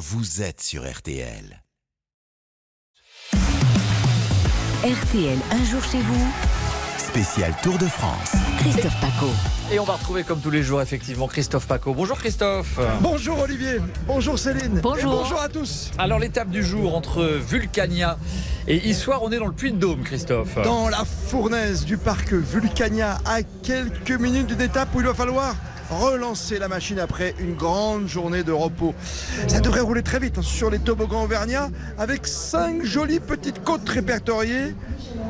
vous êtes sur RTL. RTL, un jour chez vous. Spécial Tour de France. Christophe Paco. Et on va retrouver comme tous les jours effectivement Christophe Paco. Bonjour Christophe. Bonjour Olivier, bonjour Céline. Bonjour. Et bonjour à tous. Alors l'étape du jour entre Vulcania et Issoire, on est dans le Puy-de-Dôme Christophe. Dans la fournaise du parc Vulcania, à quelques minutes d'une étape où il va falloir relancer la machine après une grande journée de repos. Ça devrait rouler très vite hein, sur les toboggans auvergnats avec cinq jolies petites côtes répertoriées,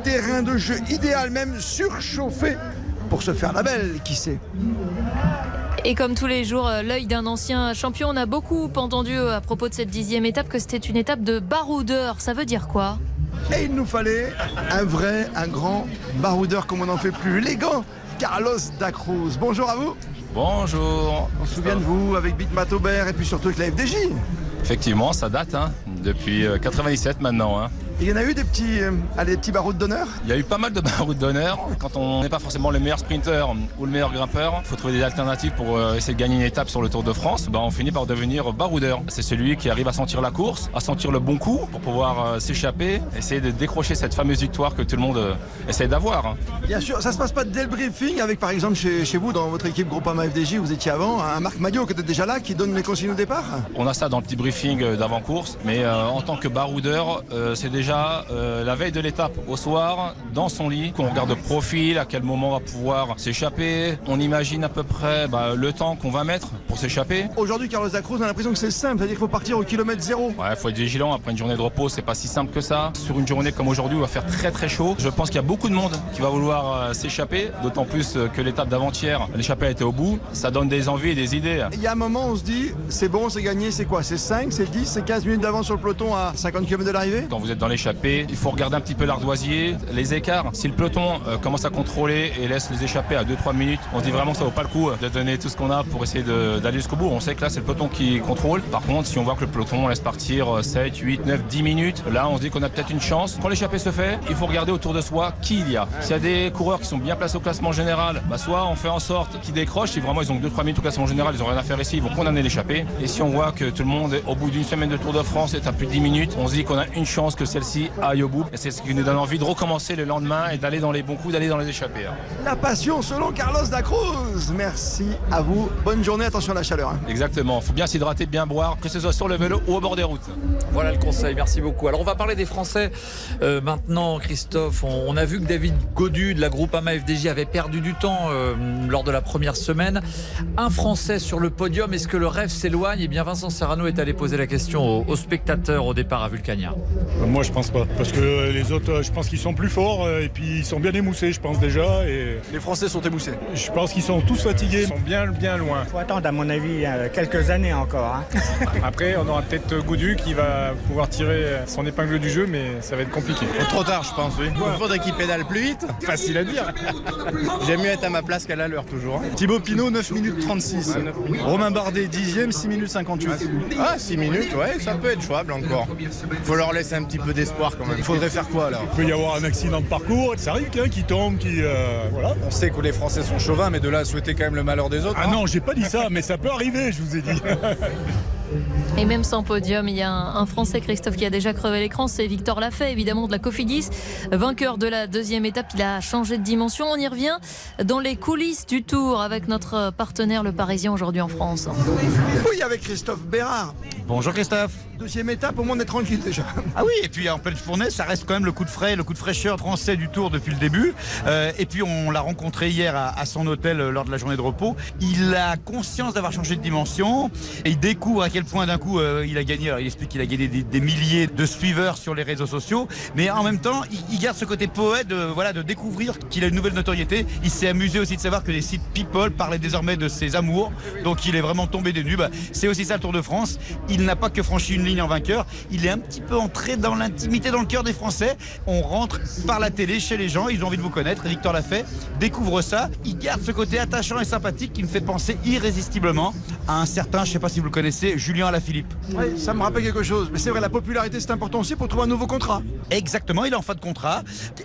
terrain de jeu idéal même surchauffé pour se faire la belle, qui sait. Et comme tous les jours, euh, l'œil d'un ancien champion, on a beaucoup entendu euh, à propos de cette dixième étape que c'était une étape de baroudeur. Ça veut dire quoi? Et il nous fallait un vrai, un grand baroudeur comme on n'en fait plus, l'élégant Carlos Dacruz. Bonjour à vous. Bonjour. On se souvient de vous avec Big Aubert et puis surtout avec la FDJ. Effectivement, ça date, hein, depuis euh, 97 maintenant. hein. Il y en a eu des petits, euh, allez, des petits barreaux d'honneur Il y a eu pas mal de routes d'honneur. Quand on n'est pas forcément le meilleur sprinter ou le meilleur grimpeur, il faut trouver des alternatives pour euh, essayer de gagner une étape sur le Tour de France. Bah, on finit par devenir baroudeur. C'est celui qui arrive à sentir la course, à sentir le bon coup pour pouvoir euh, s'échapper, essayer de décrocher cette fameuse victoire que tout le monde essaie d'avoir. hein. Bien sûr, ça se passe pas dès le briefing avec par exemple chez, chez vous, dans votre équipe Groupama FDJ, vous étiez avant, un Marc Maillot qui était déjà là, qui donne les consignes au départ? On a ça dans le petit briefing d'avant-course, mais en tant que baroudeur, c'est déjà euh, la veille de l'étape au soir, dans son lit, qu'on regarde de profil, à quel moment on va pouvoir s'échapper. On imagine à peu près bah, le temps qu'on va mettre pour s'échapper. Aujourd'hui, Carlos Dacruz, on a l'impression que c'est simple, c'est-à-dire qu'il faut partir au kilomètre zéro. Ouais, faut être vigilant. Après une journée de repos, c'est pas si simple que ça. Sur une journée comme aujourd'hui, où il va faire très très chaud. Je pense qu'il y a beaucoup de monde qui va vouloir euh, s'échapper. D'autant plus euh, que l'étape d'avant-hier, l'échappée a été au bout. Ça donne des envies et des idées. Il y a un moment on se dit, c'est bon, c'est gagné, c'est quoi? C'est 5, c'est 10, c'est 15 minutes d'avance sur le peloton à 50 km de l'arrivée? Quand vous êtes dans il faut regarder un petit peu l'ardoisier, les écarts. Si le peloton euh, commence à contrôler et laisse les échapper à 2-3 minutes, on se dit vraiment que ça vaut pas le coup euh, de donner tout ce qu'on a pour essayer d'aller jusqu'au bout. On sait que là, c'est le peloton qui contrôle. Par contre, si on voit que le peloton laisse partir euh, 7, 8, 9, 10 minutes, là, on se dit qu'on a peut-être une chance. Quand l'échappée se fait, il faut regarder autour de soi qui il y a. S'il y a des coureurs qui sont bien placés au classement général, bah, soit on fait en sorte qu'ils décrochent. Si vraiment ils ont 2-3 minutes au classement général, ils ont rien à faire ici, ils vont condamner l'échappée. Et si on voit que tout le monde, au bout d'une semaine de Tour de France, est à plus de 10 minutes, on se dit qu'on a une chance que celle-ci bout. Et c'est ce qui nous donne envie de recommencer le lendemain et d'aller dans les bons coups, d'aller dans les échappées. hein. La passion selon Carlos Dacruz. Merci à vous. Bonne journée, attention à la chaleur. hein. Exactement. Faut bien s'hydrater, bien boire, que ce soit sur le vélo ou au bord des routes. Voilà le conseil, merci beaucoup. Alors on va parler des Français euh, maintenant, Christophe. On, on a vu que David Godu de la Groupama FDJ avait perdu du temps euh, lors de la première semaine. Un Français sur le podium, est-ce que le rêve s'éloigne? Eh bien Vincent Serrano est allé poser la question aux, aux spectateurs au départ à Vulcania. Moi, je pense pas. Parce que les autres, euh, je pense qu'ils sont plus forts euh, et puis ils sont bien émoussés, je pense déjà. Et Les Français sont émoussés. je pense qu'ils sont tous fatigués. Ils sont bien, bien loin. faut attendre, à mon avis, euh, quelques années encore. hein. Après, on aura peut-être Goudu qui va pouvoir tirer son épingle du jeu, mais ça va être compliqué. Trop tard, je pense, oui. Il faudrait qu'il pédale plus vite. Facile à dire. J'aime mieux être à ma place qu'à la leur, toujours. Thibaut Pinot, 9 minutes 36. Romain Bardet, 10e, 6 minutes 58. Ah, 6 minutes, ouais, ça peut être jouable encore. Faut leur laisser un petit peu d'espoir quand même. Il faudrait faire quoi, alors Il peut y avoir un accident de parcours. Ça arrive a qui tombe, qui. euh, voilà. On sait que les Français sont chauvins, mais de là à souhaiter quand même le malheur des autres. Ah non, j'ai pas dit ça, mais ça peut arriver, je vous ai dit. Et même sans podium, il y a un, un Français, Christophe, qui a déjà crevé l'écran, c'est Victor Lafay, évidemment, de la Cofidis. Vainqueur de la deuxième étape, il a changé de dimension. On y revient dans les coulisses du Tour avec notre partenaire, le Parisien, aujourd'hui en France. Oui, avec Christophe Bérard. Bonjour Christophe. Deuxième étape, au moins on est tranquille déjà. Ah oui, et puis en pleine fournaise, ça reste quand même le coup de frais, le coup de fraîcheur français du Tour depuis le début. Euh, et puis on l'a rencontré hier à, à son hôtel euh, lors de la journée de repos. Il a conscience d'avoir changé de dimension et il découvre à quel point d'un coup euh, il a gagné. Alors, il explique qu'il a gagné des, des milliers de suiveurs sur les réseaux sociaux, mais en même temps, il, il garde ce côté poète de, voilà, de découvrir qu'il a une nouvelle notoriété. Il s'est amusé aussi de savoir que les sites People parlaient désormais de ses amours. Donc il est vraiment tombé des nues. Bah, c'est aussi ça le Tour de France. Il n'a pas que franchi une ligne en vainqueur. Il est un petit peu entré dans l'intimité, dans le cœur des Français. On rentre par la télé chez les gens. Ils ont envie de vous connaître. Victor Lafay découvre ça. Il garde ce côté attachant et sympathique qui me fait penser irrésistiblement à un certain, je ne sais pas si vous le connaissez, Julien Alaphilippe. Philippe. Oui, ça me rappelle quelque chose. Mais c'est vrai, la popularité, c'est important aussi pour trouver un nouveau contrat. Exactement, il est en fin de contrat.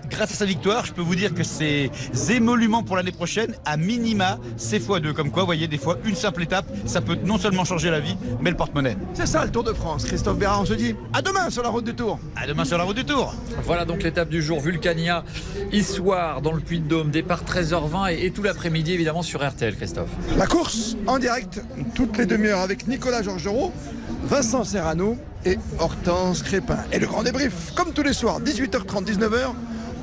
Grâce à sa victoire, je peux vous dire que ses émoluments pour l'année prochaine, à minima, c'est x2. Comme quoi, vous voyez, des fois, une simple étape, ça peut non seulement changer la vie, mais le porte-monnaie. C'est ça le Tour de France. Christophe Bérard, on se dit à demain sur la route du Tour. À demain sur la route du Tour. Voilà donc l'étape du jour. Vulcania, Issoire dans le Puy-de-Dôme. Départ 13h20 et, et tout l'après-midi évidemment sur RTL, Christophe. La course en direct, toutes les demi-heures avec Nicolas Georgerot, Vincent Serrano et Hortense Crépin. Et le grand débrief, comme tous les soirs, 18h30, 19h,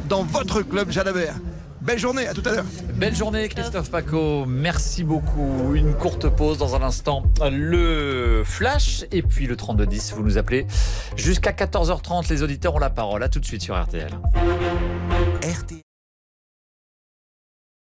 dans votre club Jalabert. Belle journée, à tout à l'heure. Belle journée Christophe Paco, merci beaucoup. Une courte pause dans un instant. Le flash et puis le 3210, vous nous appelez. Jusqu'à 14h30, les auditeurs ont la parole. À tout de suite sur RTL. RTL.